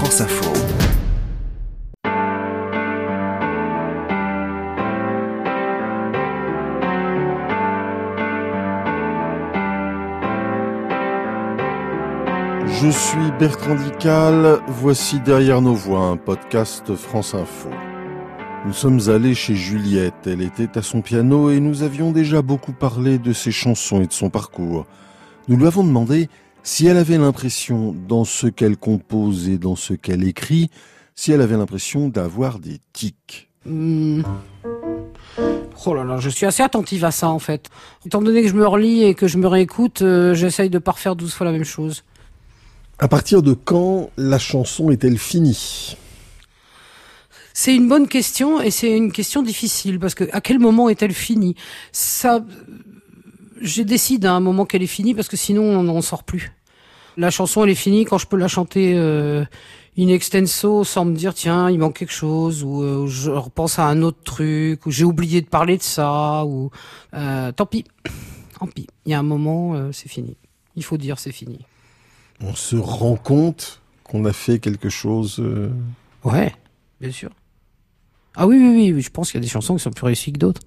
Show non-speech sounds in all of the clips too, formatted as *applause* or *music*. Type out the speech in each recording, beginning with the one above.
France Info. Je suis Bertrand Dical, voici Derrière nos voix, un podcast France Info. Nous sommes allés chez Juliette, elle était à son piano et nous avions déjà beaucoup parlé de ses chansons et de son parcours. Nous lui avons demandé si elle avait l'impression, dans ce qu'elle compose et dans ce qu'elle écrit, si elle avait l'impression d'avoir des tics. Hmm. Oh là là, je suis assez attentive à ça en fait. Étant donné que je me relis et que je me réécoute, euh, j'essaye de pas refaire 12 fois la même chose. À partir de quand la chanson est-elle finie? C'est une bonne question et c'est une question difficile parce que à quel moment est-elle finie? Ça, je décide à un moment qu'elle est finie parce que sinon on n'en sort plus. La chanson elle est finie quand je peux la chanter euh, in extenso sans me dire tiens il manque quelque chose ou euh, je repense à un autre truc ou j'ai oublié de parler de ça ou euh, tant pis, tant pis. Il y a un moment euh, c'est fini. Il faut dire c'est fini on se rend compte qu'on a fait quelque chose. Euh... Ouais, bien sûr. Ah oui, oui, oui, je pense qu'il y a des chansons qui sont plus réussies que d'autres.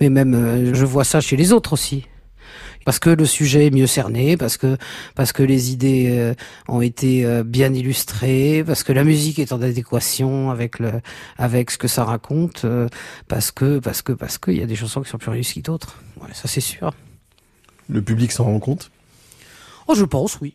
Mais même, euh, je vois ça chez les autres aussi. Parce que le sujet est mieux cerné, parce que parce que les idées euh, ont été euh, bien illustrées, parce que la musique est en adéquation avec le avec ce que ça raconte, euh, parce que parce que parce qu'il y a des chansons qui sont plus réussies que d'autres. Ouais, ça c'est sûr. Le public s'en rend compte? Oh, je pense, oui.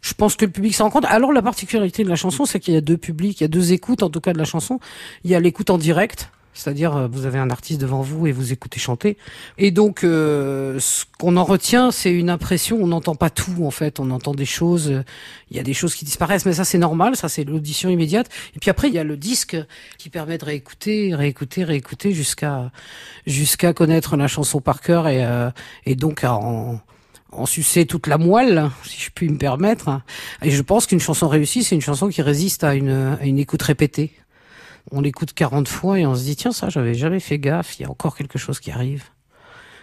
Je pense que le public s'en rend compte. Alors la particularité de la chanson, c'est qu'il y a deux publics, il y a deux écoutes en tout cas de la chanson. Il y a l'écoute en direct, c'est-à-dire euh, vous avez un artiste devant vous et vous écoutez chanter. Et donc euh, ce qu'on en retient, c'est une impression. On n'entend pas tout en fait. On entend des choses. Il y a des choses qui disparaissent, mais ça c'est normal. Ça c'est l'audition immédiate. Et puis après il y a le disque qui permet de réécouter, réécouter, réécouter jusqu'à jusqu'à connaître la chanson par cœur et euh, et donc à en en sucer toute la moelle, si je puis me permettre. Et je pense qu'une chanson réussie, c'est une chanson qui résiste à une, à une écoute répétée. On l'écoute 40 fois et on se dit, tiens, ça, j'avais jamais fait gaffe, il y a encore quelque chose qui arrive.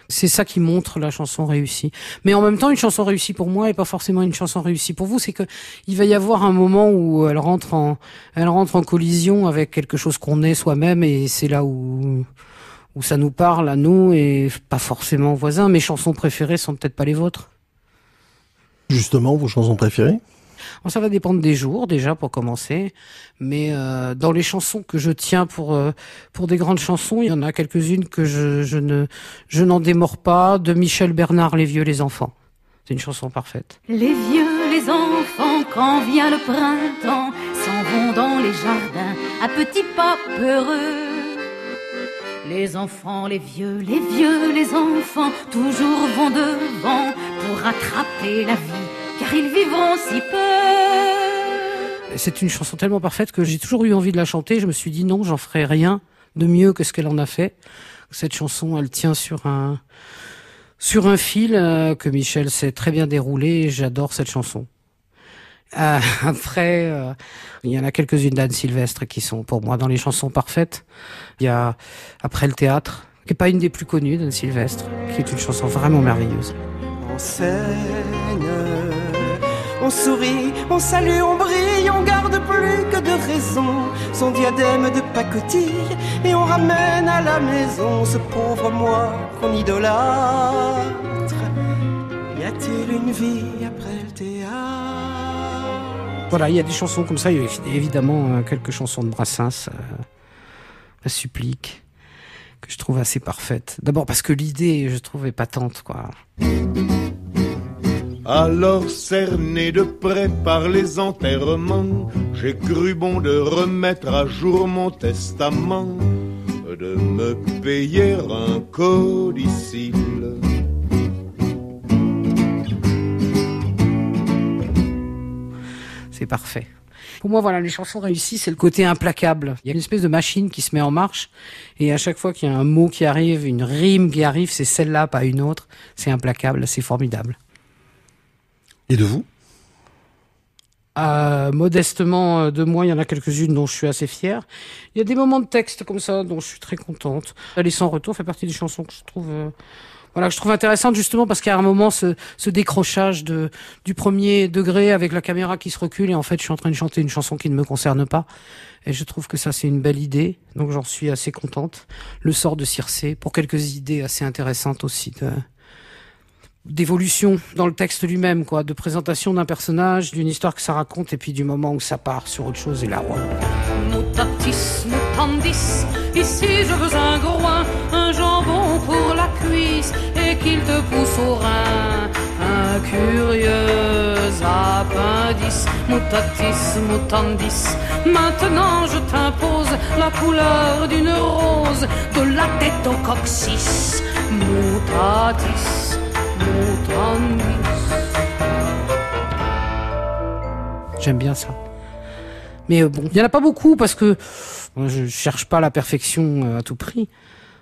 C'est ça qui montre la chanson réussie. Mais en même temps, une chanson réussie pour moi est pas forcément une chanson réussie pour vous. C'est que il va y avoir un moment où elle rentre en, elle rentre en collision avec quelque chose qu'on est soi-même et c'est là où, où ça nous parle à nous et pas forcément aux voisins. Mes chansons préférées sont peut-être pas les vôtres. Justement, vos chansons préférées? Ça va dépendre des jours déjà pour commencer, mais euh, dans les chansons que je tiens pour euh, pour des grandes chansons, il y en a quelques-unes que je, je ne je n'en démords pas. De Michel Bernard, Les vieux, les enfants. C'est une chanson parfaite. Les vieux, les enfants, quand vient le printemps, s'en vont dans les jardins à petits pas peureux. Les enfants, les vieux, les vieux, les enfants, toujours vont devant pour rattraper la vie, car ils vivront si peu. C'est une chanson tellement parfaite que j'ai toujours eu envie de la chanter. Je me suis dit non, j'en ferai rien de mieux que ce qu'elle en a fait. Cette chanson, elle tient sur un sur un fil euh, que Michel sait très bien dérouler. J'adore cette chanson. Euh, *laughs* après, euh, il y en a quelques-unes d'Anne Sylvestre qui sont pour moi dans les chansons parfaites. Il y a Après le théâtre, qui est pas une des plus connues d'Anne Sylvestre, qui est une chanson vraiment merveilleuse. On saigne, on sourit, on salue, on brille, on garde plus que de raison son diadème de pacotille et on ramène à la maison ce pauvre moi qu'on idolâtre. Y a-t-il une vie après le théâtre? Voilà, il y a des chansons comme ça. Il évidemment euh, quelques chansons de Brassens, euh, La Supplique, que je trouve assez parfaite. D'abord parce que l'idée, je trouve, est patente, quoi. Alors cerné de près par les enterrements, j'ai cru bon de remettre à jour mon testament, de me payer un codicile. c'est parfait. Pour moi, voilà, les chansons réussies, c'est le côté implacable. Il y a une espèce de machine qui se met en marche, et à chaque fois qu'il y a un mot qui arrive, une rime qui arrive, c'est celle-là, pas une autre. C'est implacable, c'est formidable. Et de vous? Euh, modestement euh, de moi, il y en a quelques-unes dont je suis assez fier. Il y a des moments de texte comme ça dont je suis très contente. Les sans retour fait partie des chansons que je trouve euh, voilà, que je trouve intéressante justement parce a un moment ce, ce décrochage de du premier degré avec la caméra qui se recule et en fait je suis en train de chanter une chanson qui ne me concerne pas et je trouve que ça c'est une belle idée donc j'en suis assez contente. Le sort de Circé pour quelques idées assez intéressantes aussi de d'évolution dans le texte lui-même quoi, de présentation d'un personnage, d'une histoire que ça raconte et puis du moment où ça part sur autre chose et là ouais. Mutatis mutandis, ici je veux un groin, un jambon pour la cuisse et qu'il te pousse au rein. Un curieux appendice, mutatis mutandis. Maintenant je t'impose la couleur d'une rose, de la tête au coccyx. Mutatis. J'aime bien ça. Mais euh, bon, il y en a pas beaucoup parce que je cherche pas la perfection euh, à tout prix.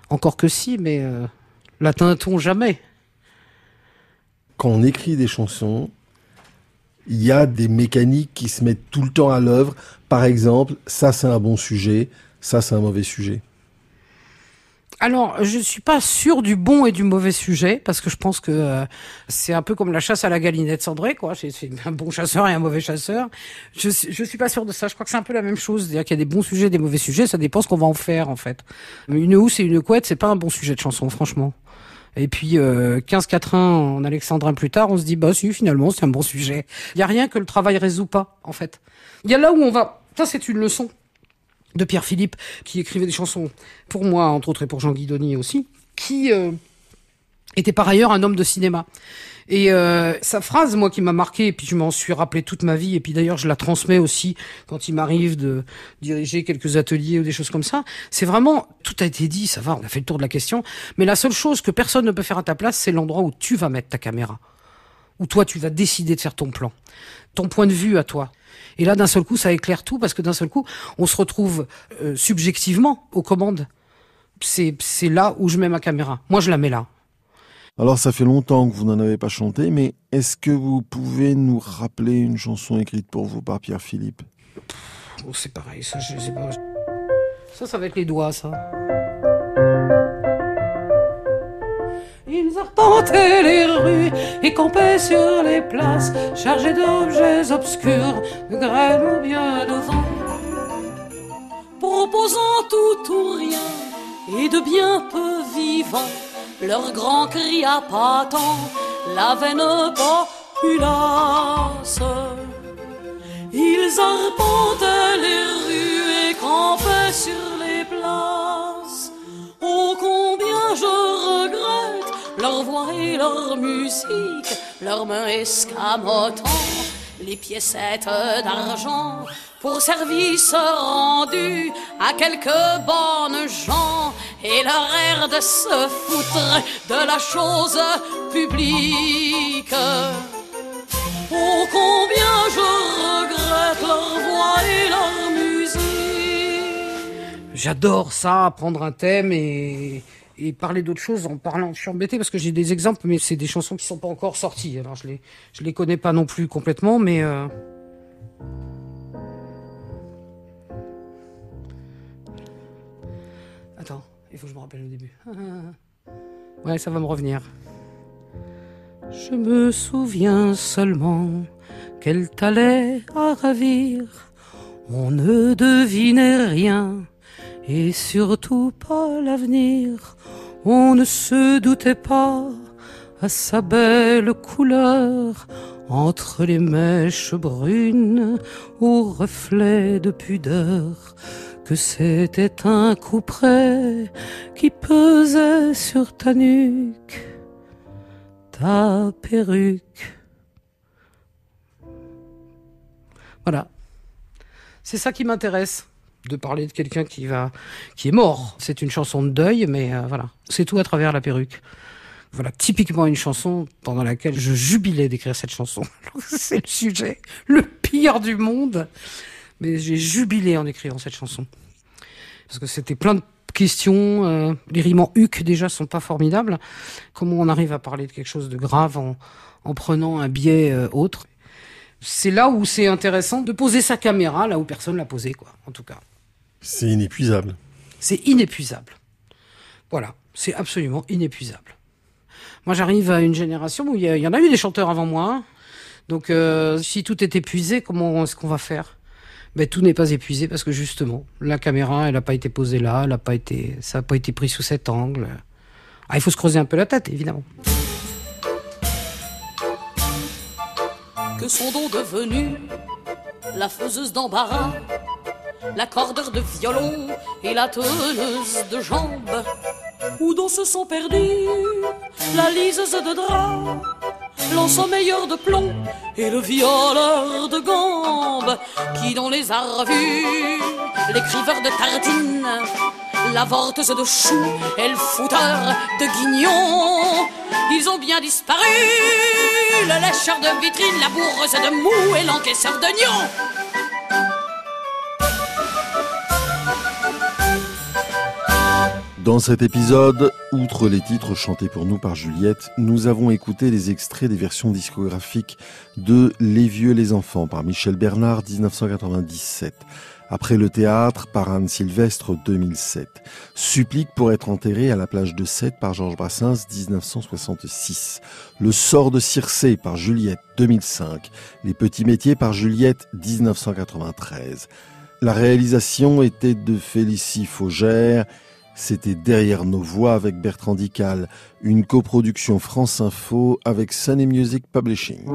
Encore que si, mais euh, l'atteint-on jamais Quand on écrit des chansons, il y a des mécaniques qui se mettent tout le temps à l'œuvre. Par exemple, ça c'est un bon sujet, ça c'est un mauvais sujet. Alors, je suis pas sûr du bon et du mauvais sujet parce que je pense que euh, c'est un peu comme la chasse à la galinette cendrée, quoi. C'est un bon chasseur et un mauvais chasseur. Je je suis pas sûr de ça. Je crois que c'est un peu la même chose, c'est-à-dire qu'il y a des bons sujets, et des mauvais sujets. Ça dépend ce qu'on va en faire, en fait. Une housse et une couette, c'est pas un bon sujet de chanson, franchement. Et puis euh, 15 4 1 en alexandrin plus tard, on se dit bah si finalement c'est un bon sujet. Il y a rien que le travail résout pas en fait. Il y a là où on va. Ça c'est une leçon de Pierre Philippe, qui écrivait des chansons pour moi, entre autres, et pour Jean Guidoni aussi, qui euh, était par ailleurs un homme de cinéma. Et euh, sa phrase, moi, qui m'a marqué, et puis je m'en suis rappelé toute ma vie, et puis d'ailleurs je la transmets aussi quand il m'arrive de diriger quelques ateliers ou des choses comme ça, c'est vraiment, tout a été dit, ça va, on a fait le tour de la question, mais la seule chose que personne ne peut faire à ta place, c'est l'endroit où tu vas mettre ta caméra, où toi tu vas décider de faire ton plan, ton point de vue à toi. Et là, d'un seul coup, ça éclaire tout parce que d'un seul coup, on se retrouve euh, subjectivement aux commandes. C'est c'est là où je mets ma caméra. Moi, je la mets là. Alors ça fait longtemps que vous n'en avez pas chanté, mais est-ce que vous pouvez nous rappeler une chanson écrite pour vous par Pierre Philippe Oh, c'est pareil, ça, je sais pas. Ça, ça va être les doigts, ça. Ils arpentaient les rues et campaient sur les places, chargés d'objets obscurs, de graines ou bien de vent. proposant tout ou rien et de bien peu vivants. Leur grand cri appâtant la veine populace. Ils arpentaient les rues et campaient sur voix et leur musique, leurs mains escamotant les piécettes d'argent pour service rendu à quelques bonnes gens et leur air de se foutre de la chose publique. Oh combien je regrette leur voix et leur musique. J'adore ça, prendre un thème et, et parler d'autres choses en parlant. Je suis embêté parce que j'ai des exemples, mais c'est des chansons qui sont pas encore sorties. Alors je les, je les connais pas non plus complètement, mais euh, attends, il faut que je me rappelle le début. *laughs* Ouais, ça va me revenir. Je me souviens seulement qu'elle t'allait à ravir. On ne devinait rien et surtout pas l'avenir. On ne se doutait pas à sa belle couleur entre les mèches brunes au reflet de pudeur que c'était un coup près qui pesait sur ta nuque, ta perruque. Voilà. C'est ça qui m'intéresse de parler de quelqu'un qui va qui est mort. C'est une chanson de deuil, mais euh, voilà, c'est tout à travers la perruque. Voilà, typiquement une chanson pendant laquelle je jubilais d'écrire cette chanson. *laughs* c'est le sujet le pire du monde, mais j'ai jubilé en écrivant cette chanson parce que c'était plein de questions. euh, les rimes en huc déjà sont pas formidables. Comment on arrive à parler de quelque chose de grave en, en prenant un biais euh, autre? C'est là où c'est intéressant de poser sa caméra là où personne l'a posée, quoi. En tout cas. C'est inépuisable. C'est inépuisable. Voilà, c'est absolument inépuisable. Moi, j'arrive à une génération où il y, en a eu des chanteurs avant moi. Hein. Donc, euh, si tout est épuisé, comment est-ce qu'on va faire? Ben, tout n'est pas épuisé parce que justement, la caméra, elle n'a pas été posée là, elle a pas été, ça n'a pas été pris sous cet angle. Ah, il faut se creuser un peu la tête, évidemment. Que sont donc devenus la faiseuse d'embarras, l'accordeur de violon et la teneuse de jambes Où dont se sont perdus la liseuse de drap l'ensommeilleur de plomb et le violeur de gambes, qui dans les a revus, l'écriveur de tartines, la vorteuse de choux et le fouteur de guignons, ils ont bien disparu, le lécheur de vitrine, la bourreuse de mou et l'encaisseur d'oignons. Dans cet épisode, outre les titres chantés pour nous par Juliette, nous avons écouté les extraits des versions discographiques de Les vieux les enfants par Michel Bernard 1997. Après le théâtre par Anne Sylvestre 2007. Supplique pour être enterré à la plage de Sète par Georges Brassens 1966. Le sort de Circé par Juliette 2005. Les petits métiers par Juliette 1993. La réalisation était de Félicie Faugère c'était Derrière nos voix avec Bertrand Dical, une coproduction France Info avec Sunny Music Publishing.